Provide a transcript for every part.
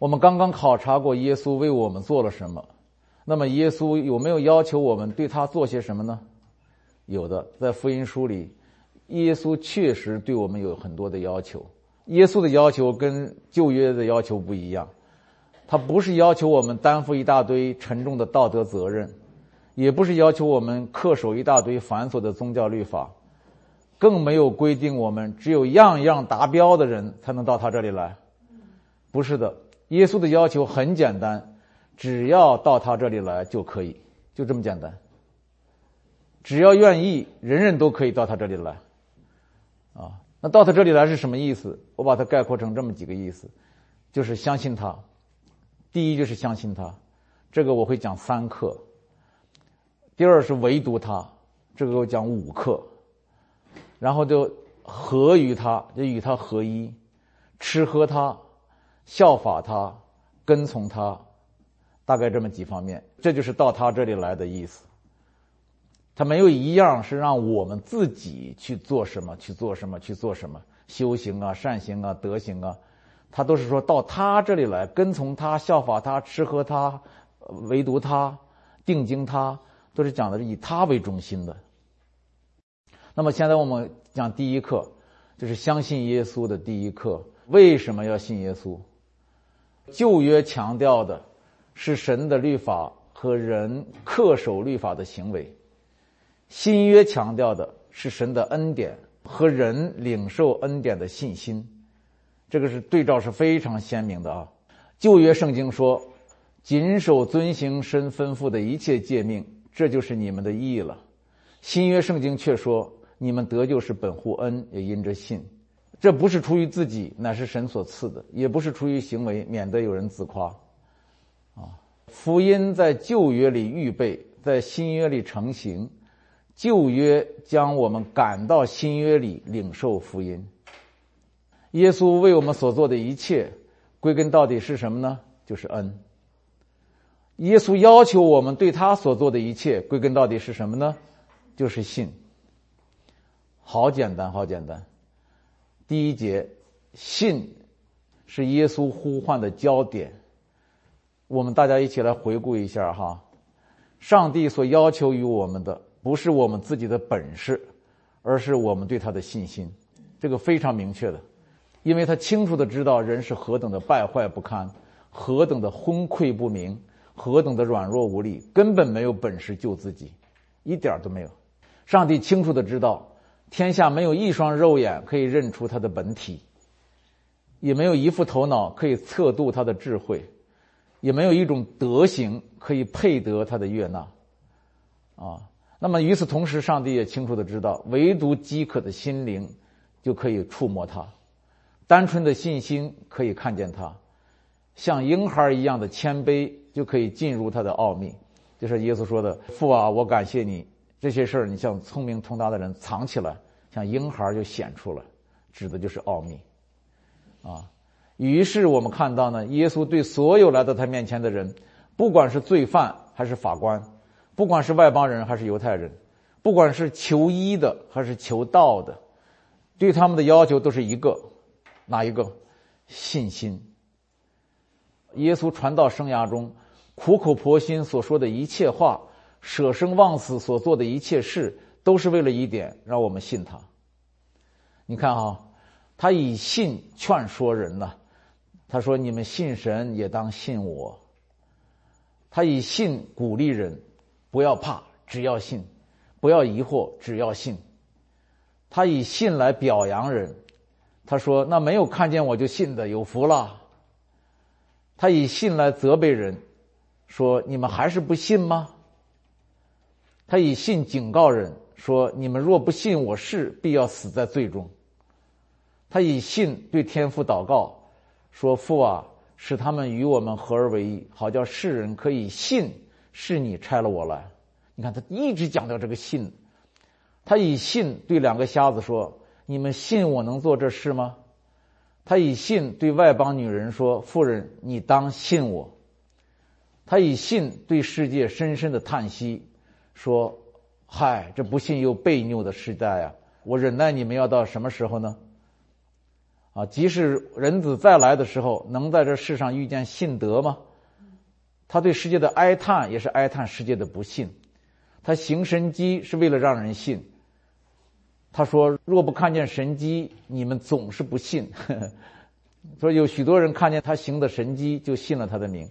我们刚刚考察过耶稣为我们做了什么，那么耶稣有没有要求我们对他做些什么呢？有的，在福音书里，耶稣确实对我们有很多的要求。耶稣的要求跟旧约的要求不一样，他不是要求我们担负一大堆沉重的道德责任，也不是要求我们恪守一大堆繁琐的宗教律法，更没有规定我们只有样样达标的人才能到他这里来。不是的，耶稣的要求很简单，只要到他这里来就可以，就这么简单。只要愿意，人人都可以到他这里来，啊，那到他这里来是什么意思？我把它概括成这么几个意思，就是相信他。第一就是相信他，这个我会讲三课。第二是唯独他，这个我讲五课。然后就合于他，就与他合一，吃喝他，效法他，跟从他，大概这么几方面，这就是到他这里来的意思。他没有一样是让我们自己去做什么，去做什么，去做什么修行啊、善行啊、德行啊，他都是说到他这里来，跟从他、效法他、吃喝他、唯独他、定睛他，都是讲的是以他为中心的。那么现在我们讲第一课，就是相信耶稣的第一课。为什么要信耶稣？旧约强调的是神的律法和人恪守律法的行为。新约强调的是神的恩典和人领受恩典的信心，这个是对照是非常鲜明的啊。旧约圣经说：“谨守遵行神吩咐的一切诫命，这就是你们的意义了。”新约圣经却说：“你们得救是本乎恩，也因着信。这不是出于自己，乃是神所赐的；也不是出于行为，免得有人自夸。”啊，福音在旧约里预备，在新约里成型。旧约将我们赶到新约里领受福音。耶稣为我们所做的一切，归根到底是什么呢？就是恩。耶稣要求我们对他所做的一切，归根到底是什么呢？就是信。好简单，好简单。第一节，信是耶稣呼唤的焦点。我们大家一起来回顾一下哈，上帝所要求于我们的。不是我们自己的本事，而是我们对他的信心，这个非常明确的，因为他清楚的知道人是何等的败坏不堪，何等的昏聩不明，何等的软弱无力，根本没有本事救自己，一点都没有。上帝清楚的知道，天下没有一双肉眼可以认出他的本体，也没有一副头脑可以测度他的智慧，也没有一种德行可以配得他的悦纳，啊。那么与此同时，上帝也清楚的知道，唯独饥渴的心灵就可以触摸他，单纯的信心可以看见他，像婴孩一样的谦卑就可以进入他的奥秘。就是耶稣说的：“父啊，我感谢你，这些事儿你像聪明通达的人藏起来，像婴孩就显出了，指的就是奥秘。”啊，于是我们看到呢，耶稣对所有来到他面前的人，不管是罪犯还是法官。不管是外邦人还是犹太人，不管是求医的还是求道的，对他们的要求都是一个，哪一个？信心。耶稣传道生涯中苦口婆心所说的一切话，舍生忘死所做的一切事，都是为了一点，让我们信他。你看哈，他以信劝说人呢。他说：“你们信神，也当信我。”他以信鼓励人。不要怕，只要信；不要疑惑，只要信。他以信来表扬人，他说：“那没有看见我就信的，有福了。”他以信来责备人，说：“你们还是不信吗？”他以信警告人，说：“你们若不信我是，必要死在罪中。”他以信对天父祷告，说：“父啊，使他们与我们合而为一，好叫世人可以信。”是你拆了我来，你看他一直讲到这个信，他以信对两个瞎子说：“你们信我能做这事吗？”他以信对外邦女人说：“妇人，你当信我。”他以信对世界深深的叹息说：“嗨，这不信又悖拗的时代啊！我忍耐你们要到什么时候呢？”啊。即使人子再来的时候，能在这世上遇见信德吗？他对世界的哀叹，也是哀叹世界的不信。他行神迹是为了让人信。他说：“若不看见神迹，你们总是不信。”说有许多人看见他行的神迹，就信了他的名。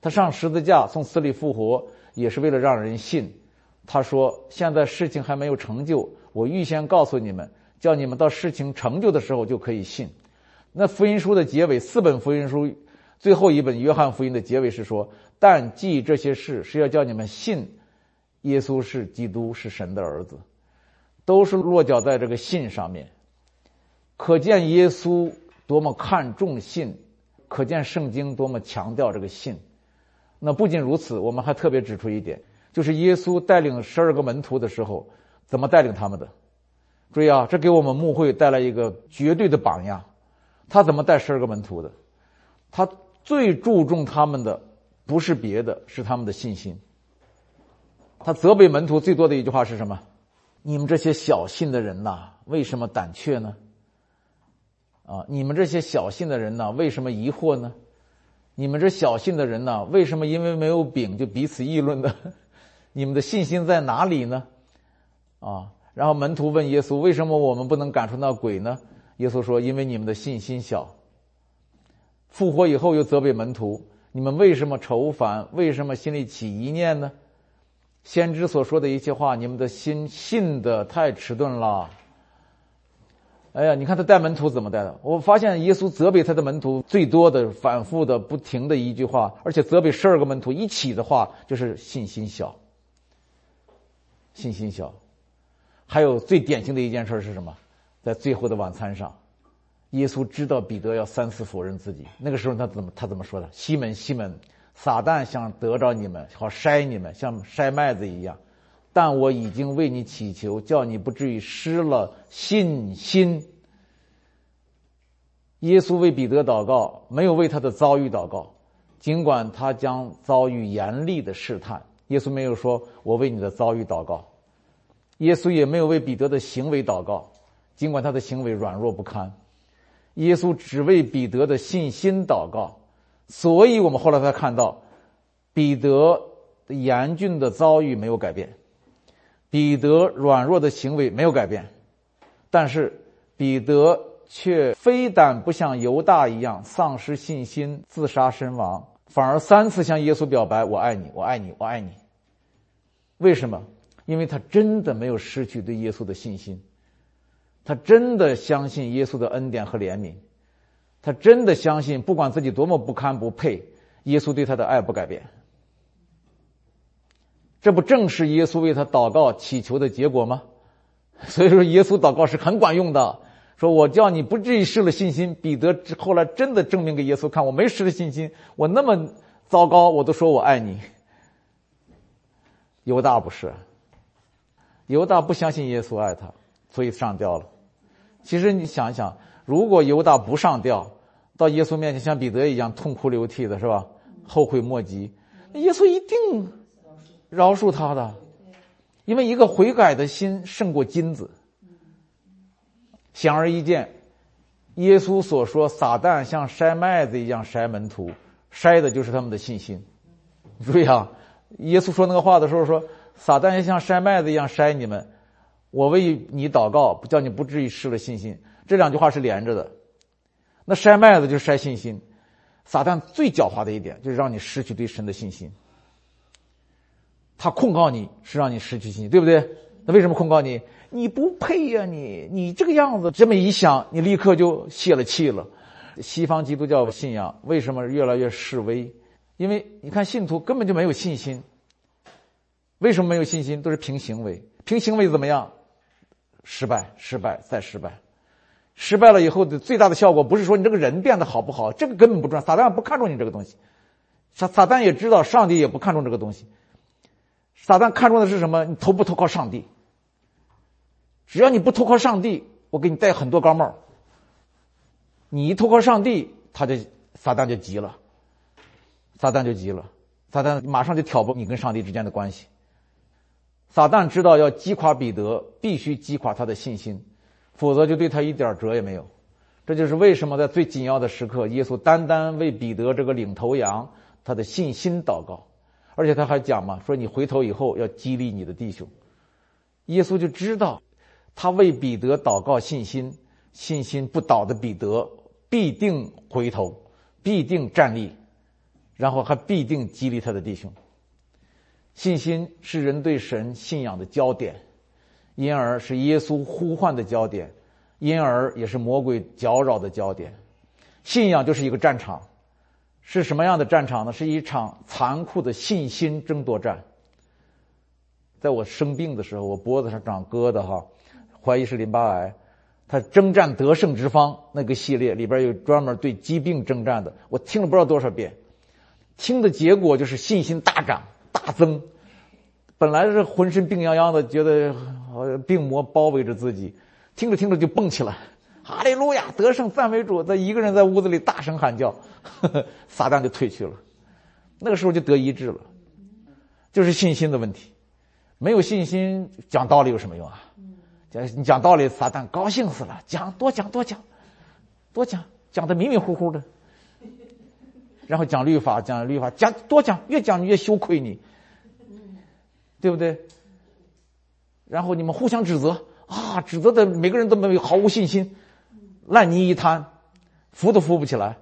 他上十字架，从死里复活，也是为了让人信。他说：“现在事情还没有成就，我预先告诉你们，叫你们到事情成就的时候就可以信。”那福音书的结尾，四本福音书。最后一本《约翰福音》的结尾是说：“但记这些事，是要叫你们信耶稣是基督，是神的儿子。”都是落脚在这个信上面。可见耶稣多么看重信，可见圣经多么强调这个信。那不仅如此，我们还特别指出一点，就是耶稣带领十二个门徒的时候，怎么带领他们的？注意啊，这给我们牧会带来一个绝对的榜样。他怎么带十二个门徒的？他。最注重他们的不是别的，是他们的信心。他责备门徒最多的一句话是什么？你们这些小信的人呐，为什么胆怯呢？啊，你们这些小信的人呐，为什么疑惑呢？你们这小信的人呐，为什么因为没有饼就彼此议论呢？你们的信心在哪里呢？啊，然后门徒问耶稣：为什么我们不能赶出那鬼呢？耶稣说：因为你们的信心小。复活以后又责备门徒：“你们为什么愁烦？为什么心里起疑念呢？先知所说的一切话，你们的心信的太迟钝了。”哎呀，你看他带门徒怎么带的？我发现耶稣责备他的门徒最多的、反复的、不停的一句话，而且责备十二个门徒一起的话，就是信心小。信心小。还有最典型的一件事是什么？在最后的晚餐上。耶稣知道彼得要三次否认自己，那个时候他怎么他怎么说的？西门西门，撒旦想得着你们，好筛你们，像筛麦子一样。但我已经为你祈求，叫你不至于失了信心。耶稣为彼得祷告，没有为他的遭遇祷告，尽管他将遭遇严厉的试探，耶稣没有说我为你的遭遇祷告。耶稣也没有为彼得的行为祷告，尽管他的行为软弱不堪。耶稣只为彼得的信心祷告，所以我们后来才看到，彼得严峻的遭遇没有改变，彼得软弱的行为没有改变，但是彼得却非但不像犹大一样丧失信心自杀身亡，反而三次向耶稣表白：“我爱你，我爱你，我爱你。”为什么？因为他真的没有失去对耶稣的信心。他真的相信耶稣的恩典和怜悯，他真的相信，不管自己多么不堪不配，耶稣对他的爱不改变。这不正是耶稣为他祷告祈求的结果吗？所以说，耶稣祷告是很管用的。说我叫你不至于失了信心。彼得后来真的证明给耶稣看，我没失了信心，我那么糟糕，我都说我爱你。犹大不是，犹大不相信耶稣爱他，所以上吊了。其实你想一想，如果犹大不上吊，到耶稣面前像彼得一样痛哭流涕的，是吧？后悔莫及，耶稣一定饶恕他的，因为一个悔改的心胜过金子。显而易见，耶稣所说撒旦像筛麦子一样筛门徒，筛的就是他们的信心。注意啊，耶稣说那个话的时候说，撒旦也像筛麦子一样筛你们。我为你祷告，叫你不至于失了信心。这两句话是连着的。那筛麦子就是筛信心。撒旦最狡猾的一点就是让你失去对神的信心。他控告你是让你失去信心，对不对？那为什么控告你？你不配呀！你你这个样子，这么一想，你立刻就泄了气了。西方基督教信仰为什么越来越示威？因为你看信徒根本就没有信心。为什么没有信心？都是凭行为，凭行为怎么样？失败，失败，再失败，失败了以后的最大的效果不是说你这个人变得好不好，这个根本不重要。撒旦不看重你这个东西，撒撒旦也知道上帝也不看重这个东西。撒旦看重的是什么？你投不投靠上帝？只要你不投靠上帝，我给你戴很多高帽。你一投靠上帝，他就撒旦就急了，撒旦就急了，撒旦马上就挑拨你跟上帝之间的关系。撒旦知道要击垮彼得，必须击垮他的信心，否则就对他一点辙也没有。这就是为什么在最紧要的时刻，耶稣单单为彼得这个领头羊他的信心祷告，而且他还讲嘛，说你回头以后要激励你的弟兄。耶稣就知道，他为彼得祷告信心，信心不倒的彼得必定回头，必定站立，然后还必定激励他的弟兄。信心是人对神信仰的焦点，因而是耶稣呼唤的焦点，因而也是魔鬼搅扰的焦点。信仰就是一个战场，是什么样的战场呢？是一场残酷的信心争夺战。在我生病的时候，我脖子上长疙瘩哈，怀疑是淋巴癌。他征战得胜之方那个系列里边有专门对疾病征战的，我听了不知道多少遍，听的结果就是信心大涨。大增，本来是浑身病殃殃的，觉得病魔包围着自己，听着听着就蹦起来，哈利路亚，得胜赞美主，他一个人在屋子里大声喊叫，撒旦就退去了，那个时候就得医治了，就是信心的问题，没有信心讲道理有什么用啊？讲你讲道理，撒旦高兴死了，讲多讲多讲，多讲讲的迷迷糊糊的。然后讲律法，讲律法，讲多讲，越讲越羞愧你，对不对？然后你们互相指责啊，指责的每个人都没有毫无信心，烂泥一滩，扶都扶不起来。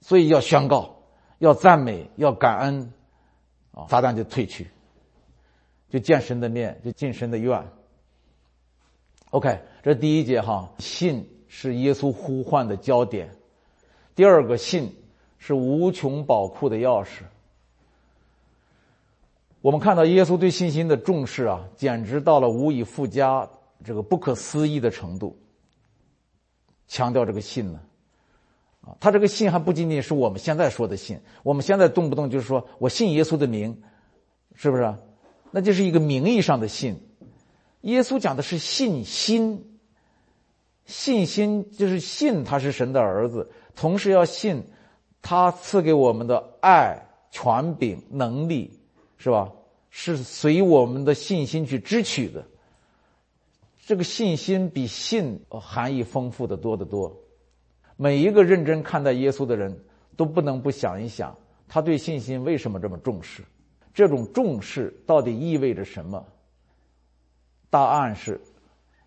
所以要宣告，要赞美，要感恩，啊，撒旦就退去，就见神的面，就进神的院。OK，这第一节哈，信是耶稣呼唤的焦点。第二个信。是无穷宝库的钥匙。我们看到耶稣对信心的重视啊，简直到了无以复加、这个不可思议的程度。强调这个信呢，啊，他这个信还不仅仅是我们现在说的信，我们现在动不动就是说我信耶稣的名，是不是？那就是一个名义上的信。耶稣讲的是信心，信心就是信他是神的儿子，同时要信。他赐给我们的爱、权柄、能力，是吧？是随我们的信心去支取的。这个信心比信含义丰富的多得多。每一个认真看待耶稣的人都不能不想一想，他对信心为什么这么重视？这种重视到底意味着什么？答案是，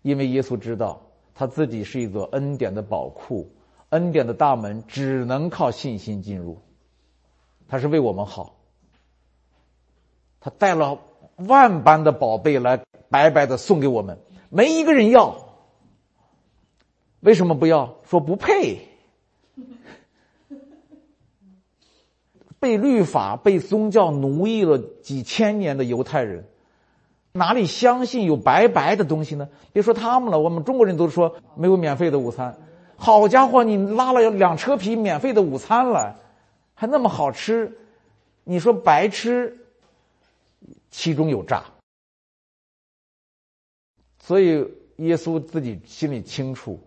因为耶稣知道他自己是一座恩典的宝库。恩典的大门只能靠信心进入，他是为我们好。他带了万般的宝贝来白白的送给我们，没一个人要。为什么不要？说不配。被律法、被宗教奴役了几千年的犹太人，哪里相信有白白的东西呢？别说他们了，我们中国人都说没有免费的午餐。好家伙，你拉了两车皮免费的午餐来，还那么好吃，你说白吃，其中有诈。所以耶稣自己心里清楚，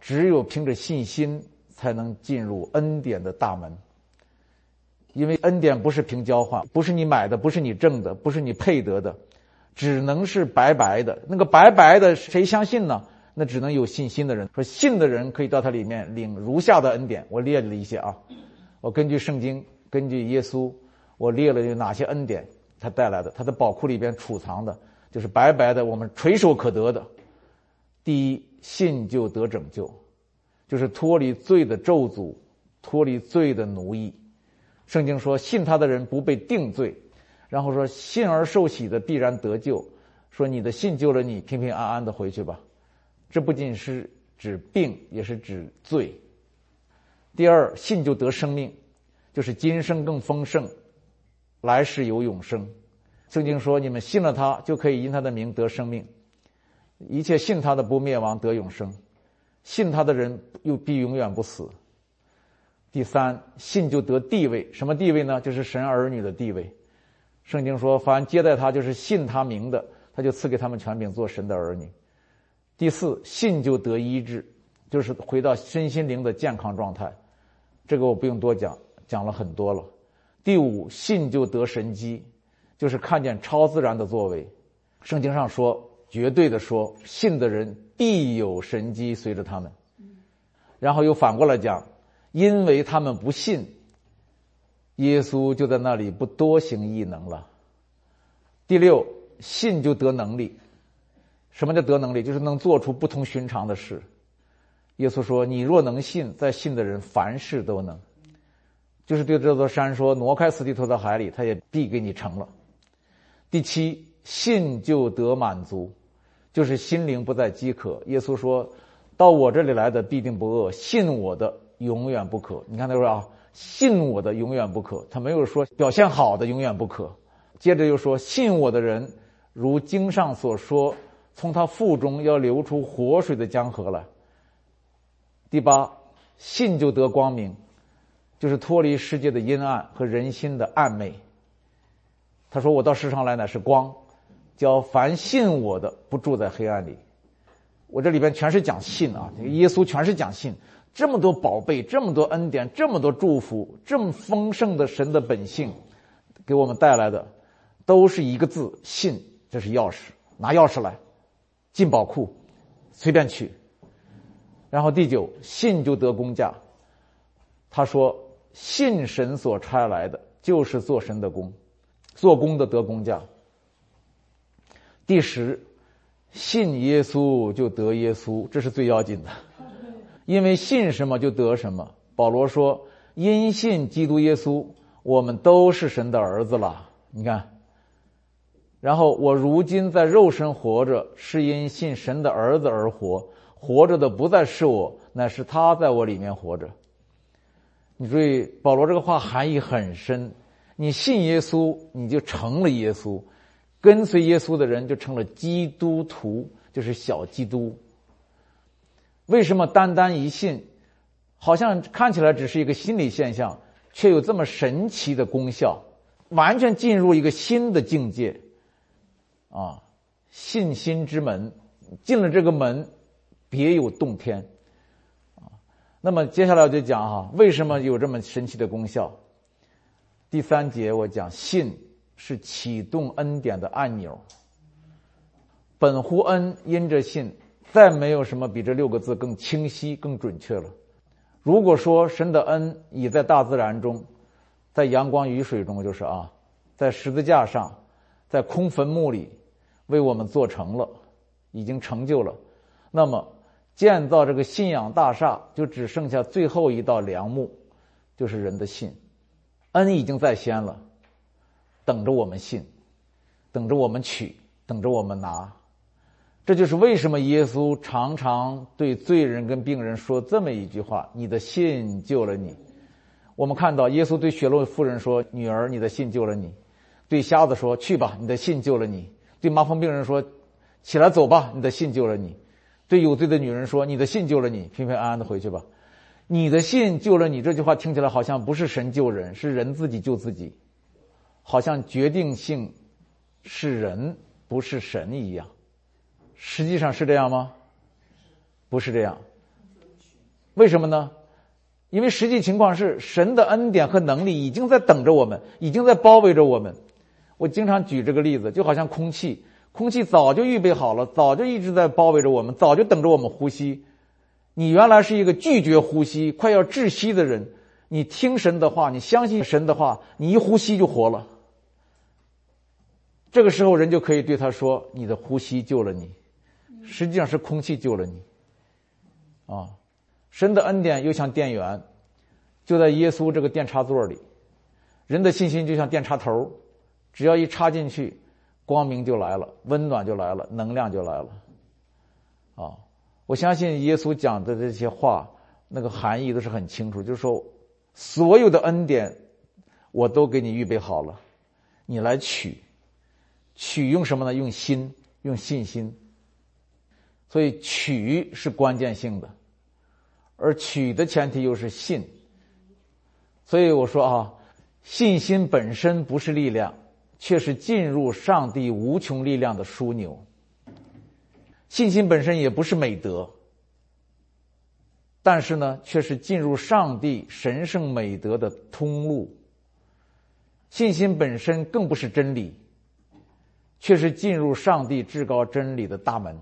只有凭着信心才能进入恩典的大门。因为恩典不是凭交换，不是你买的，不是你挣的，不是你配得的，只能是白白的。那个白白的，谁相信呢？那只能有信心的人说，信的人可以到他里面领如下的恩典。我列了一些啊，我根据圣经，根据耶稣，我列了有哪些恩典他带来的，他的宝库里边储藏的，就是白白的，我们垂手可得的。第一，信就得拯救，就是脱离罪的咒诅，脱离罪的奴役。圣经说，信他的人不被定罪，然后说信而受喜的必然得救，说你的信救了你，平平安安的回去吧。这不仅是指病，也是指罪。第二，信就得生命，就是今生更丰盛，来世有永生。圣经说：“你们信了他，就可以因他的名得生命。一切信他的不灭亡，得永生；信他的人又必永远不死。”第三，信就得地位，什么地位呢？就是神儿女的地位。圣经说：“凡接待他，就是信他名的，他就赐给他们权柄，做神的儿女。”第四，信就得医治，就是回到身心灵的健康状态，这个我不用多讲，讲了很多了。第五，信就得神机，就是看见超自然的作为。圣经上说，绝对的说，信的人必有神机随着他们。然后又反过来讲，因为他们不信，耶稣就在那里不多行异能了。第六，信就得能力。什么叫得能力？就是能做出不同寻常的事。耶稣说：“你若能信，在信的人凡事都能。”就是对这座山说：“挪开死地，投到海里，他也必给你成了。”第七，信就得满足，就是心灵不再饥渴。耶稣说：“到我这里来的必定不饿，信我的永远不渴。”你看他说啊，“信我的永远不渴。”他没有说表现好的永远不渴。接着又说：“信我的人，如经上所说。”从他腹中要流出活水的江河来。第八，信就得光明，就是脱离世界的阴暗和人心的暗昧。他说：“我到世上来乃是光，叫凡信我的不住在黑暗里。”我这里边全是讲信啊，耶稣全是讲信。这么多宝贝，这么多恩典，这么多祝福，这么丰盛的神的本性，给我们带来的，都是一个字：信。这是钥匙，拿钥匙来。进宝库，随便取。然后第九，信就得工价。他说：“信神所差来的，就是做神的工，做工的得工价。”第十，信耶稣就得耶稣，这是最要紧的，因为信什么就得什么。保罗说：“因信基督耶稣，我们都是神的儿子了。”你看。然后我如今在肉身活着，是因信神的儿子而活。活着的不再是我，乃是他在我里面活着。你注意，保罗这个话含义很深。你信耶稣，你就成了耶稣；跟随耶稣的人就成了基督徒，就是小基督。为什么单单一信，好像看起来只是一个心理现象，却有这么神奇的功效？完全进入一个新的境界。啊，信心之门，进了这个门，别有洞天，啊，那么接下来我就讲哈，为什么有这么神奇的功效？第三节我讲，信是启动恩典的按钮。本乎恩，因着信，再没有什么比这六个字更清晰、更准确了。如果说神的恩已在大自然中，在阳光雨水中，就是啊，在十字架上，在空坟墓里。为我们做成了，已经成就了。那么，建造这个信仰大厦，就只剩下最后一道梁木，就是人的信。恩已经在先了，等着我们信，等着我们取，等着我们拿。这就是为什么耶稣常常对罪人跟病人说这么一句话：“你的信救了你。”我们看到耶稣对雪洛夫人说：“女儿，你的信救了你。”对瞎子说：“去吧，你的信救了你。”对麻风病人说：“起来走吧，你的信救了你。”对有罪的女人说：“你的信救了你，平平安安的回去吧。”你的信救了你，这句话听起来好像不是神救人，是人自己救自己，好像决定性是人不是神一样。实际上是这样吗？不是这样。为什么呢？因为实际情况是神的恩典和能力已经在等着我们，已经在包围着我们。我经常举这个例子，就好像空气，空气早就预备好了，早就一直在包围着我们，早就等着我们呼吸。你原来是一个拒绝呼吸、快要窒息的人，你听神的话，你相信神的话，你一呼吸就活了。这个时候，人就可以对他说：“你的呼吸救了你。”实际上是空气救了你。啊，神的恩典又像电源，就在耶稣这个电插座里。人的信心就像电插头。只要一插进去，光明就来了，温暖就来了，能量就来了。啊，我相信耶稣讲的这些话，那个含义都是很清楚，就是说，所有的恩典我都给你预备好了，你来取，取用什么呢？用心，用信心。所以取是关键性的，而取的前提又是信。所以我说啊，信心本身不是力量。却是进入上帝无穷力量的枢纽。信心本身也不是美德，但是呢，却是进入上帝神圣美德的通路。信心本身更不是真理，却是进入上帝至高真理的大门。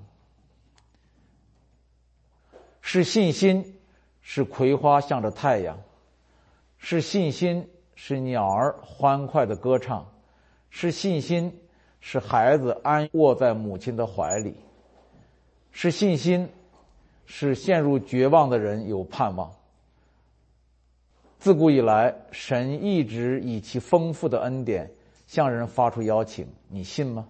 是信心是葵花向着太阳，是信心，是鸟儿欢快的歌唱，是信心，是孩子安卧在母亲的怀里，是信心，是陷入绝望的人有盼望。自古以来，神一直以其丰富的恩典向人发出邀请，你信吗？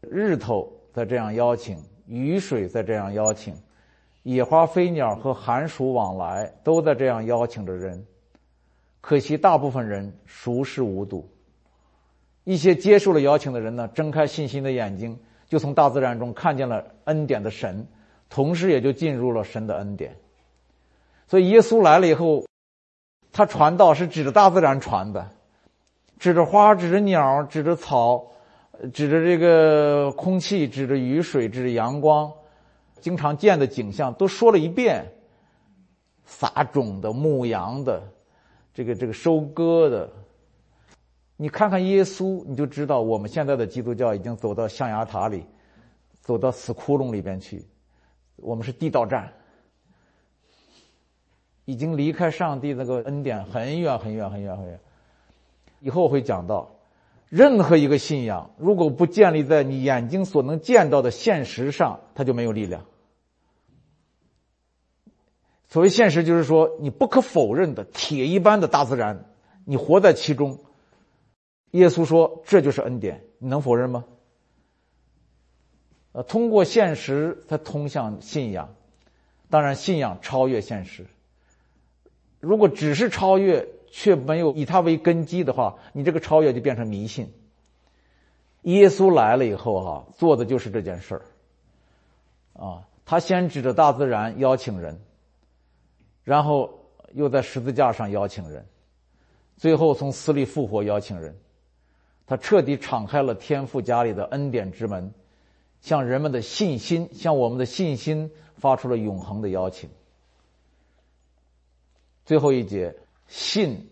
日头在这样邀请，雨水在这样邀请，野花飞鸟和寒暑往来都在这样邀请着人。可惜，大部分人熟视无睹。一些接受了邀请的人呢，睁开信心的眼睛，就从大自然中看见了恩典的神，同时也就进入了神的恩典。所以，耶稣来了以后。他传道是指着大自然传的，指着花，指着鸟，指着草，指着这个空气，指着雨水，指着阳光，经常见的景象都说了一遍。撒种的、牧羊的，这个这个收割的，你看看耶稣，你就知道我们现在的基督教已经走到象牙塔里，走到死窟窿里边去，我们是地道战。已经离开上帝那个恩典很远很远很远很远。以后会讲到，任何一个信仰如果不建立在你眼睛所能见到的现实上，它就没有力量。所谓现实，就是说你不可否认的铁一般的大自然，你活在其中。耶稣说这就是恩典，你能否认吗？呃，通过现实才通向信仰，当然信仰超越现实。如果只是超越，却没有以它为根基的话，你这个超越就变成迷信。耶稣来了以后，哈，做的就是这件事儿。啊，他先指着大自然邀请人，然后又在十字架上邀请人，最后从死里复活邀请人。他彻底敞开了天父家里的恩典之门，向人们的信心，向我们的信心发出了永恒的邀请。最后一节，信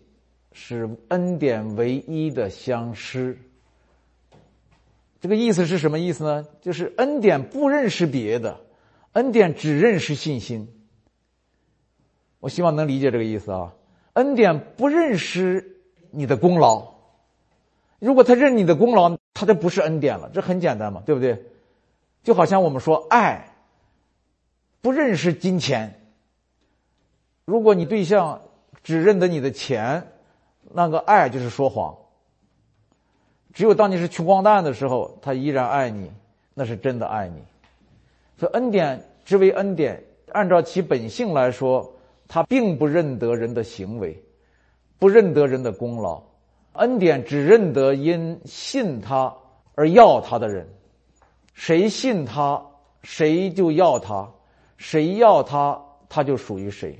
是恩典唯一的相师。这个意思是什么意思呢？就是恩典不认识别的，恩典只认识信心。我希望能理解这个意思啊！恩典不认识你的功劳，如果他认你的功劳，他就不是恩典了。这很简单嘛，对不对？就好像我们说爱，不认识金钱。如果你对象只认得你的钱，那个爱就是说谎。只有当你是穷光蛋的时候，他依然爱你，那是真的爱你。所以恩典之为恩典，按照其本性来说，他并不认得人的行为，不认得人的功劳。恩典只认得因信他而要他的人，谁信他，谁就要他；谁要他，他就属于谁。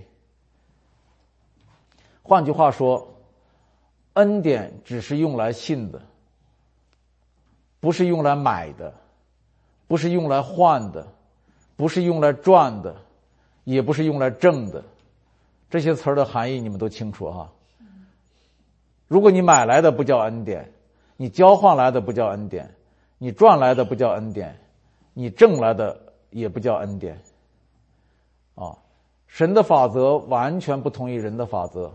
换句话说，恩典只是用来信的，不是用来买的，不是用来换的，不是用来赚的，也不是用来挣的。这些词儿的含义你们都清楚哈。如果你买来的不叫恩典，你交换来的不叫恩典，你赚来的不叫恩典，你挣来的也不叫恩典。啊，神的法则完全不同于人的法则。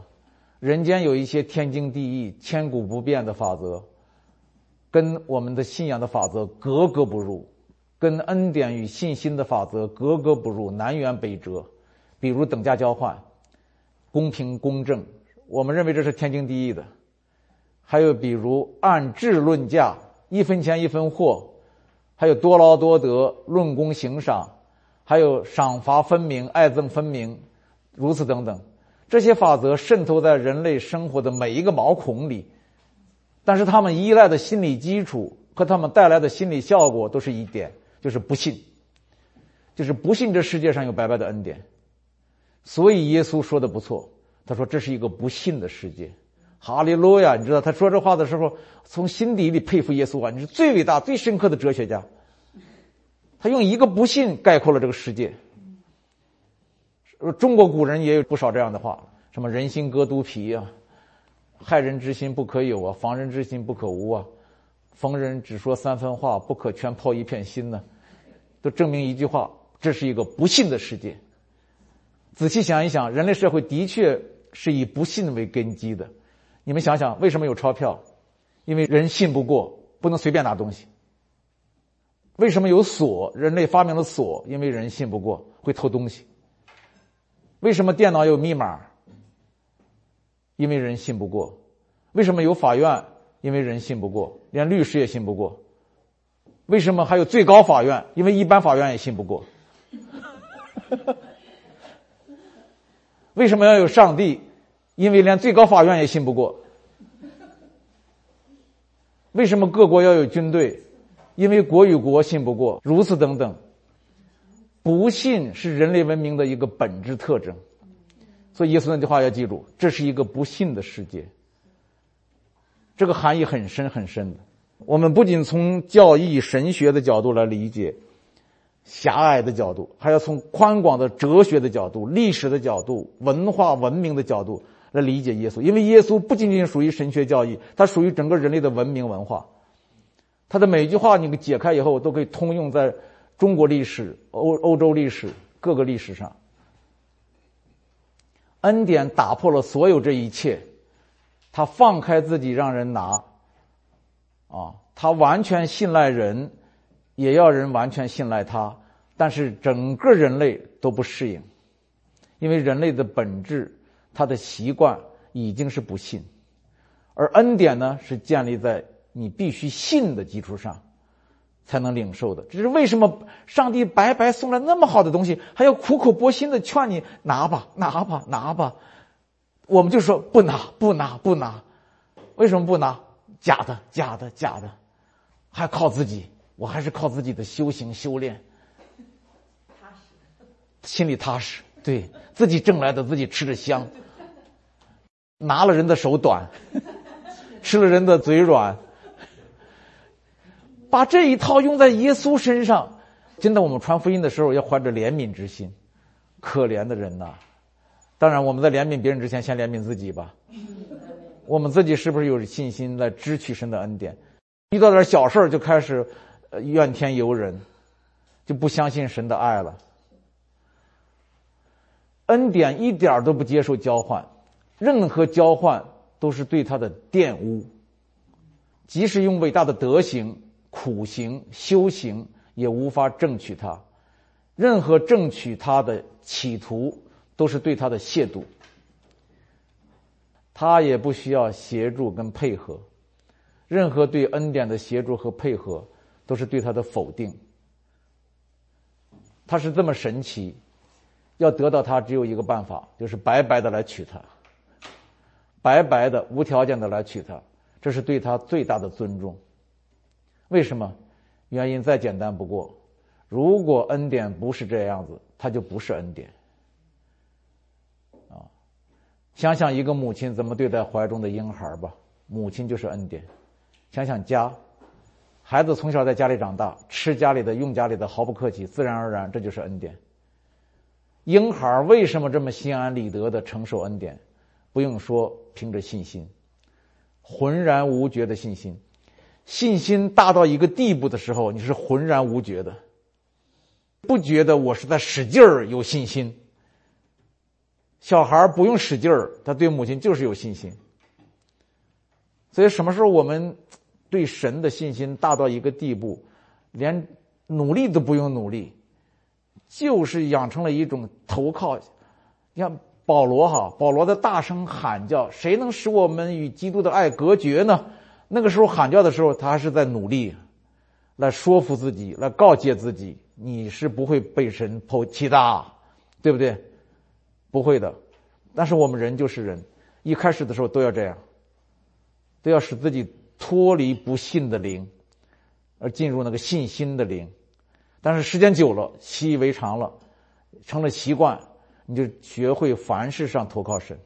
人间有一些天经地义、千古不变的法则，跟我们的信仰的法则格格不入，跟恩典与信心的法则格格不入，南辕北辙。比如等价交换、公平公正，我们认为这是天经地义的。还有比如按质论价，一分钱一分货；还有多劳多得、论功行赏；还有赏罚分明、爱憎分明，如此等等。这些法则渗透在人类生活的每一个毛孔里，但是他们依赖的心理基础和他们带来的心理效果都是一点，就是不信，就是不信这世界上有白白的恩典。所以耶稣说的不错，他说这是一个不信的世界。哈利路亚！你知道他说这话的时候，从心底里佩服耶稣啊！你是最伟大、最深刻的哲学家。他用一个不信概括了这个世界。中国古人也有不少这样的话，什么“人心隔肚皮”啊，“害人之心不可有啊，防人之心不可无啊，逢人只说三分话，不可全抛一片心”呢，都证明一句话：这是一个不幸的世界。仔细想一想，人类社会的确是以不信为根基的。你们想想，为什么有钞票？因为人信不过，不能随便拿东西。为什么有锁？人类发明了锁，因为人信不过，会偷东西。为什么电脑有密码？因为人信不过。为什么有法院？因为人信不过，连律师也信不过。为什么还有最高法院？因为一般法院也信不过。为什么要有上帝？因为连最高法院也信不过。为什么各国要有军队？因为国与国信不过。如此等等，不信是人类文明的一个本质特征。所以耶稣那句话要记住：这是一个不信的世界。这个含义很深很深的。我们不仅从教义、神学的角度来理解，狭隘的角度，还要从宽广的哲学的角度、历史的角度、文化文明的角度来理解耶稣。因为耶稣不仅仅属于神学教义，它属于整个人类的文明文化。他的每一句话，你解开以后，都可以通用在中国历史、欧欧洲历史各个历史上。恩典打破了所有这一切。他放开自己让人拿，啊，他完全信赖人，也要人完全信赖他。但是整个人类都不适应，因为人类的本质，他的习惯已经是不信，而恩典呢是建立在你必须信的基础上，才能领受的。这是为什么上帝白白送了那么好的东西，还要苦口婆心的劝你拿吧，拿吧，拿吧。我们就说不拿不拿不拿，为什么不拿？假的假的假的，还靠自己，我还是靠自己的修行修炼，踏实，心里踏实，对自己挣来的自己吃着香，拿了人的手短，吃了人的嘴软，把这一套用在耶稣身上，真的，我们传福音的时候要怀着怜悯之心，可怜的人呐。当然，我们在怜悯别人之前，先怜悯自己吧。我们自己是不是有信心来支取神的恩典？遇到点小事就开始怨天尤人，就不相信神的爱了。恩典一点都不接受交换，任何交换都是对他的玷污。即使用伟大的德行、苦行、修行，也无法争取他。任何争取他的企图。都是对他的亵渎，他也不需要协助跟配合，任何对恩典的协助和配合都是对他的否定。他是这么神奇，要得到他只有一个办法，就是白白的来娶她，白白的无条件的来娶她，这是对他最大的尊重。为什么？原因再简单不过，如果恩典不是这样子，他就不是恩典。啊想想一个母亲怎么对待怀中的婴孩吧，母亲就是恩典。想想家，孩子从小在家里长大，吃家里的，用家里的，毫不客气，自然而然，这就是恩典。婴孩为什么这么心安理得的承受恩典？不用说，凭着信心，浑然无觉的信心。信心大到一个地步的时候，你是浑然无觉的，不觉得我是在使劲儿有信心。小孩不用使劲儿，他对母亲就是有信心。所以什么时候我们对神的信心大到一个地步，连努力都不用努力，就是养成了一种投靠。你看保罗哈，保罗的大声喊叫：“谁能使我们与基督的爱隔绝呢？”那个时候喊叫的时候，他还是在努力，来说服自己，来告诫自己：“你是不会被神抛弃的，对不对？”不会的，但是我们人就是人，一开始的时候都要这样，都要使自己脱离不信的灵，而进入那个信心的灵。但是时间久了，习以为常了，成了习惯，你就学会凡事上投靠神，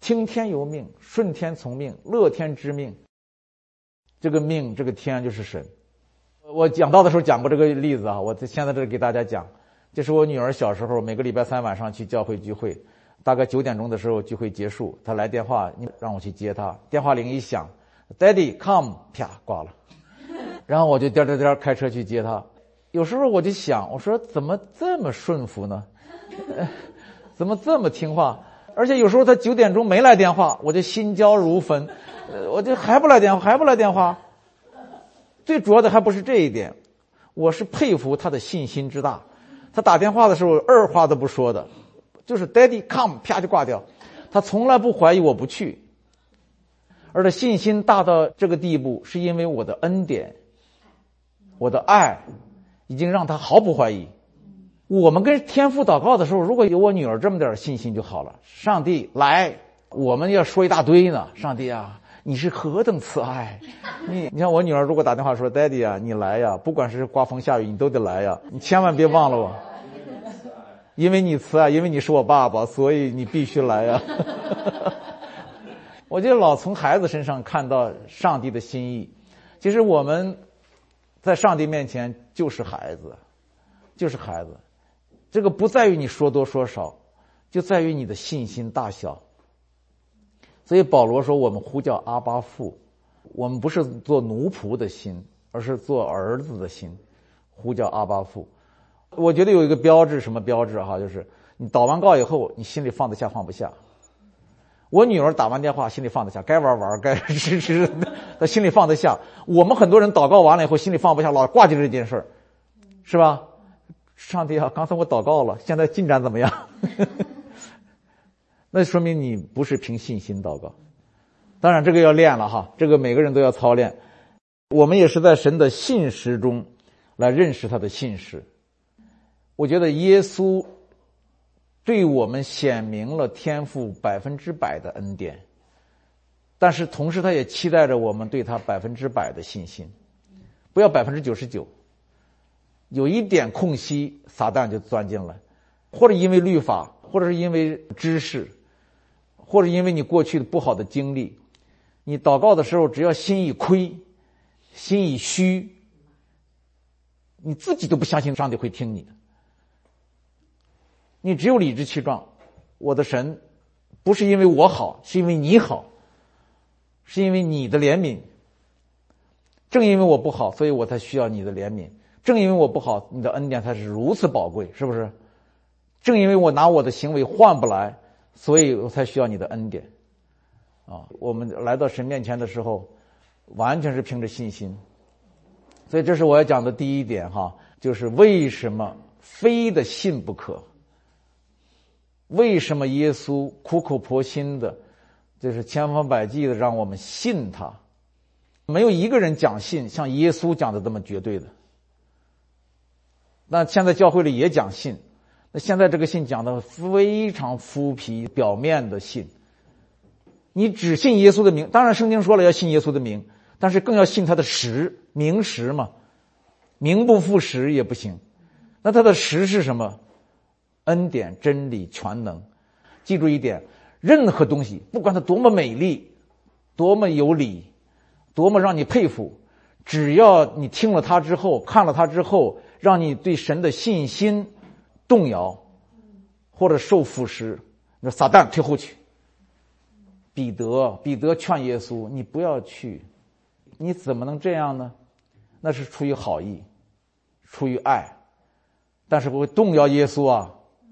听天由命，顺天从命，乐天知命。这个命，这个天就是神。我讲到的时候讲过这个例子啊，我现在这给大家讲。这是我女儿小时候每个礼拜三晚上去教会聚会，大概九点钟的时候聚会结束，她来电话，你让我去接她。电话铃一响，Daddy come，啪挂了，然后我就颠颠颠开车去接她。有时候我就想，我说怎么这么顺服呢？怎么这么听话？而且有时候他九点钟没来电话，我就心焦如焚，我就还不来电话，还不来电话。最主要的还不是这一点，我是佩服他的信心之大。他打电话的时候二话都不说的，就是 “Daddy come”，啪就挂掉。他从来不怀疑我不去，而且信心大到这个地步，是因为我的恩典，我的爱，已经让他毫不怀疑。我们跟天父祷告的时候，如果有我女儿这么点信心就好了。上帝来，我们要说一大堆呢。上帝啊，你是何等慈爱！你你像我女儿，如果打电话说：“Daddy 啊，你来呀，不管是刮风下雨，你都得来呀，你千万别忘了我，因为你慈爱，因为你是我爸爸，所以你必须来呀。”我就老从孩子身上看到上帝的心意。其实我们在上帝面前就是孩子，就是孩子。这个不在于你说多说少，就在于你的信心大小。所以保罗说：“我们呼叫阿巴父，我们不是做奴仆的心，而是做儿子的心，呼叫阿巴父。”我觉得有一个标志，什么标志哈？就是你祷完告以后，你心里放得下放不下。我女儿打完电话，心里放得下，该玩玩，该 吃吃，她心里放得下。我们很多人祷告完了以后，心里放不下，老挂记这件事儿，是吧？上帝啊，刚才我祷告了，现在进展怎么样？那说明你不是凭信心祷告。当然，这个要练了哈，这个每个人都要操练。我们也是在神的信实中来认识他的信实。我觉得耶稣对我们显明了天赋百分之百的恩典，但是同时他也期待着我们对他百分之百的信心，不要百分之九十九。有一点空隙，撒旦就钻进来，或者因为律法，或者是因为知识，或者因为你过去的不好的经历，你祷告的时候，只要心一亏，心一虚，你自己都不相信上帝会听你的。你只有理直气壮，我的神不是因为我好，是因为你好，是因为你的怜悯。正因为我不好，所以我才需要你的怜悯。正因为我不好，你的恩典才是如此宝贵，是不是？正因为我拿我的行为换不来，所以我才需要你的恩典。啊，我们来到神面前的时候，完全是凭着信心。所以这是我要讲的第一点哈，就是为什么非的信不可？为什么耶稣苦口婆心的，就是千方百计的让我们信他？没有一个人讲信像耶稣讲的这么绝对的。那现在教会里也讲信，那现在这个信讲的非常肤皮表面的信。你只信耶稣的名，当然圣经说了要信耶稣的名，但是更要信他的实名实嘛，名不副实也不行。那他的实是什么？恩典、真理、全能。记住一点，任何东西，不管它多么美丽，多么有理，多么让你佩服，只要你听了它之后，看了它之后。让你对神的信心动摇，或者受腐蚀，那撒旦退后去。彼得，彼得劝耶稣：“你不要去，你怎么能这样呢？那是出于好意，出于爱，但是不会动摇耶稣啊，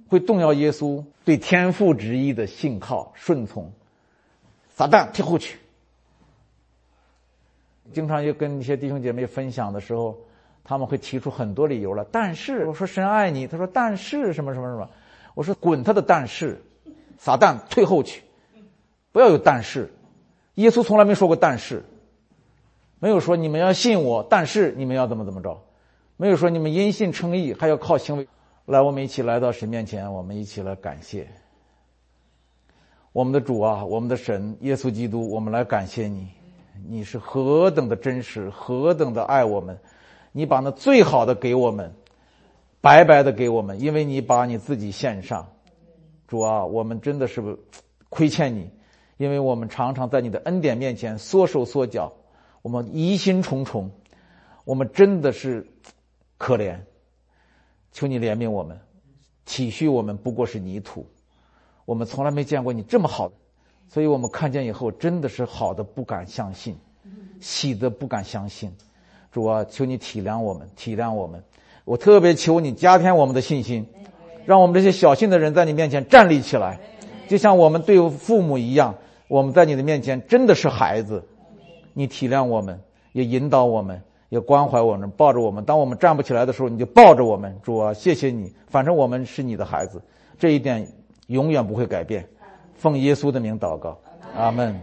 会动摇耶稣对天父旨意的信靠顺从。撒旦退后去。经常也跟一些弟兄姐妹分享的时候。”他们会提出很多理由了，但是我说神爱你，他说但是什么什么什么，我说滚他的但是，撒旦退后去，不要有但是，耶稣从来没说过但是，没有说你们要信我，但是你们要怎么怎么着，没有说你们因信称义还要靠行为，来我们一起来到神面前，我们一起来感谢。我们的主啊，我们的神耶稣基督，我们来感谢你，你是何等的真实，何等的爱我们。你把那最好的给我们，白白的给我们，因为你把你自己献上，主啊，我们真的是亏欠你，因为我们常常在你的恩典面前缩手缩脚，我们疑心重重，我们真的是可怜，求你怜悯我们，体恤我们不过是泥土，我们从来没见过你这么好的，所以我们看见以后真的是好的不敢相信，喜的不敢相信。主啊，求你体谅我们，体谅我们。我特别求你加添我们的信心，让我们这些小心的人在你面前站立起来，就像我们对父母一样，我们在你的面前真的是孩子，你体谅我们，也引导我们，也关怀我们，抱着我们。当我们站不起来的时候，你就抱着我们。主啊，谢谢你，反正我们是你的孩子，这一点永远不会改变。奉耶稣的名祷告，阿门。